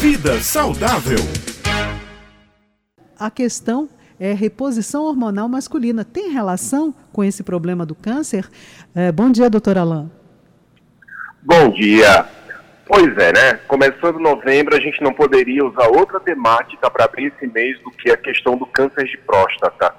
Vida saudável. A questão é reposição hormonal masculina. Tem relação com esse problema do câncer? É, bom dia, doutor Alain. Bom dia. Pois é, né? Começando novembro, a gente não poderia usar outra temática para abrir esse mês do que a questão do câncer de próstata.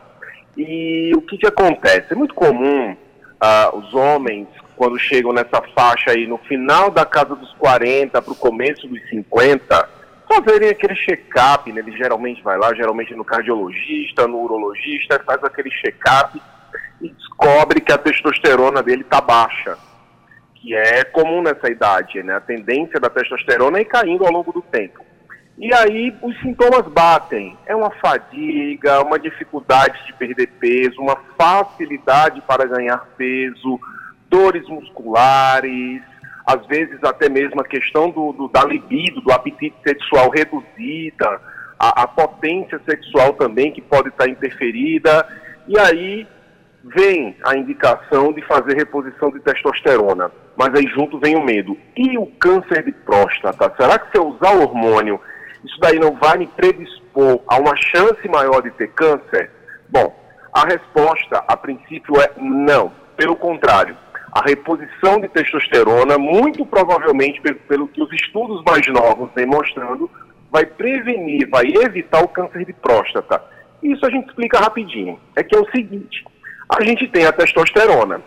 E o que, que acontece? É muito comum uh, os homens, quando chegam nessa faixa aí, no final da casa dos 40 para o começo dos 50, fazerem aquele check-up, né? Ele geralmente vai lá, geralmente no cardiologista, no urologista, faz aquele check-up e descobre que a testosterona dele está baixa que é comum nessa idade, né? A tendência da testosterona é ir caindo ao longo do tempo. E aí os sintomas batem. É uma fadiga, uma dificuldade de perder peso, uma facilidade para ganhar peso, dores musculares, às vezes até mesmo a questão do, do da libido, do apetite sexual reduzida, a, a potência sexual também que pode estar interferida. E aí vem a indicação de fazer reposição de testosterona, mas aí junto vem o medo. E o câncer de próstata? Será que se eu usar o hormônio, isso daí não vai me predispor a uma chance maior de ter câncer? Bom, a resposta a princípio é não. Pelo contrário, a reposição de testosterona, muito provavelmente pelo, pelo que os estudos mais novos vêm mostrando, vai prevenir, vai evitar o câncer de próstata. Isso a gente explica rapidinho. É que é o seguinte, a gente tem a testosterona,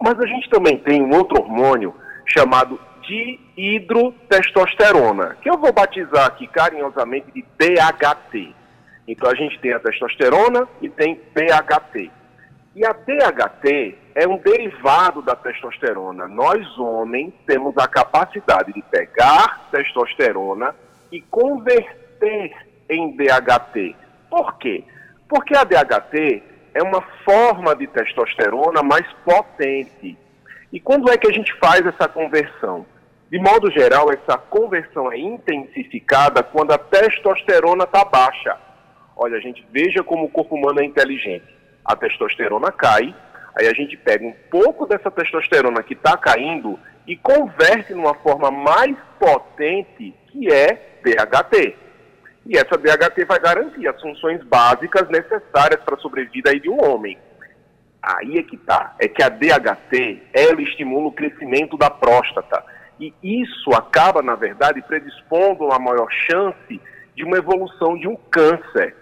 mas a gente também tem um outro hormônio chamado dihidrotestosterona, que eu vou batizar aqui carinhosamente de DHT. Então a gente tem a testosterona e tem DHT. E a DHT é um derivado da testosterona. Nós, homens, temos a capacidade de pegar testosterona e converter em DHT. Por quê? Porque a DHT é uma forma de testosterona mais potente. E quando é que a gente faz essa conversão? De modo geral, essa conversão é intensificada quando a testosterona está baixa. Olha, a gente veja como o corpo humano é inteligente. A testosterona cai, aí a gente pega um pouco dessa testosterona que está caindo e converte numa forma mais potente, que é DHT. E essa DHT vai garantir as funções básicas necessárias para a sobrevida de um homem. Aí é que tá, é que a DHT, ela estimula o crescimento da próstata. E isso acaba, na verdade, predispondo a maior chance de uma evolução de um câncer.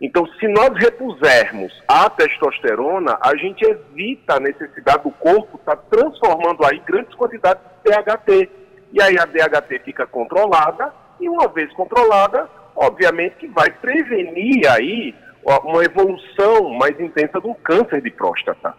Então, se nós repusermos a testosterona, a gente evita a necessidade do corpo estar tá transformando aí grandes quantidades de DHT. E aí a DHT fica controlada, e uma vez controlada, obviamente que vai prevenir aí uma evolução mais intensa do câncer de próstata.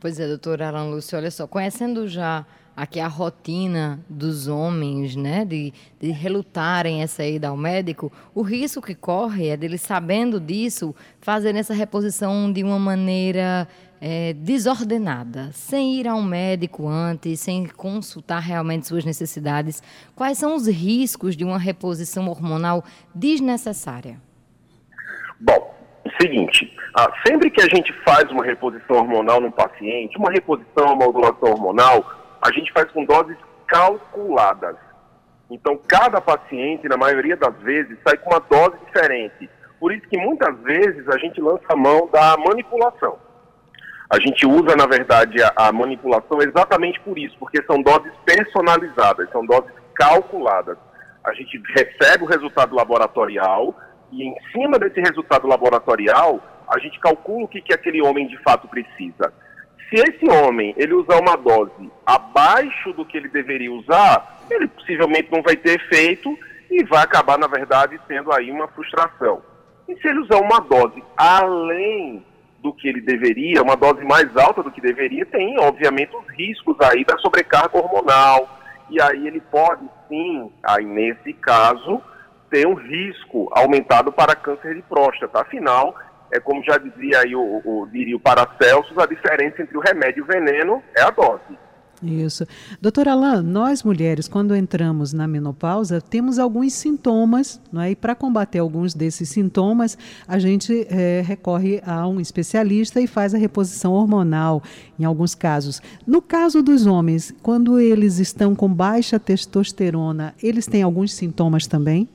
Pois é, doutor Alan Lúcio, olha só, conhecendo já aqui a rotina dos homens, né, de, de relutarem essa ida ao médico, o risco que corre é deles, sabendo disso, fazerem essa reposição de uma maneira é, desordenada, sem ir ao médico antes, sem consultar realmente suas necessidades. Quais são os riscos de uma reposição hormonal desnecessária? Bom, seguinte, ah, sempre que a gente faz uma reposição hormonal no paciente, uma reposição, uma modulação hormonal, a gente faz com doses calculadas. Então, cada paciente, na maioria das vezes, sai com uma dose diferente. Por isso que muitas vezes a gente lança a mão da manipulação. A gente usa, na verdade, a, a, manipulação exatamente por isso, porque são doses personalizadas, são doses calculadas. A gente recebe o resultado laboratorial e, em cima desse resultado laboratorial, a gente calcula o que, que aquele homem de fato precisa. Se esse homem ele usar uma dose abaixo do que ele deveria usar, ele possivelmente não vai ter efeito e vai acabar, na verdade, tendo aí uma frustração. E se ele usar uma dose além do que ele deveria, uma dose mais alta do que deveria, tem, obviamente, os riscos aí da sobrecarga hormonal. E aí ele pode, sim, aí nesse caso, ter um risco aumentado para câncer de próstata. Afinal, é como já dizia aí o, o, diria o Paracelsus, a diferença entre o remédio e o veneno é a dose. Isso. Doutora Alain, nós mulheres, quando entramos na menopausa, temos alguns sintomas, não é? e para combater alguns desses sintomas, a gente é, recorre a um especialista e faz a reposição hormonal, em alguns casos. No caso dos homens, quando eles estão com baixa testosterona, eles têm alguns sintomas também?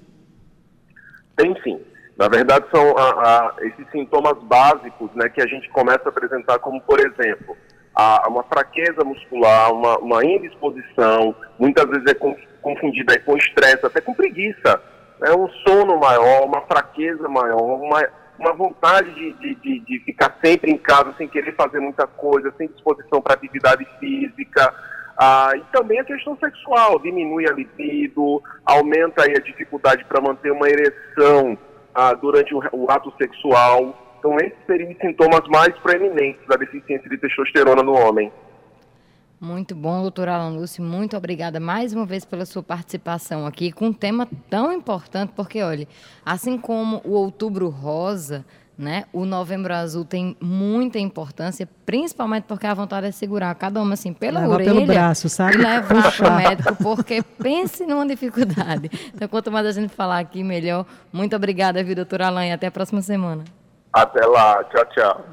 Tem sim. Na verdade, são a, a, esses sintomas básicos né, que a gente começa a apresentar, como, por exemplo, a, uma fraqueza muscular, uma, uma indisposição, muitas vezes é confundida com estresse, até com preguiça, né? um sono maior, uma fraqueza maior, uma, uma vontade de, de, de, de ficar sempre em casa sem querer fazer muita coisa, sem disposição para atividade física. Ah, e também a questão sexual, diminui a libido, aumenta a dificuldade para manter uma ereção ah, durante o, o ato sexual. Então, esses seriam os sintomas mais proeminentes da deficiência de testosterona no homem. Muito bom, doutora Alan Lúcio. Muito obrigada mais uma vez pela sua participação aqui com um tema tão importante, porque, olha, assim como o Outubro Rosa, né, o Novembro Azul tem muita importância, principalmente porque a vontade é segurar cada uma assim pela Leva orelha pelo braço, sabe? e levar para o médico, porque pense numa dificuldade. Então, quanto mais a gente falar aqui, melhor. Muito obrigada, viu, doutora Alan, e até a próxima semana. Até lá. Tchau, tchau.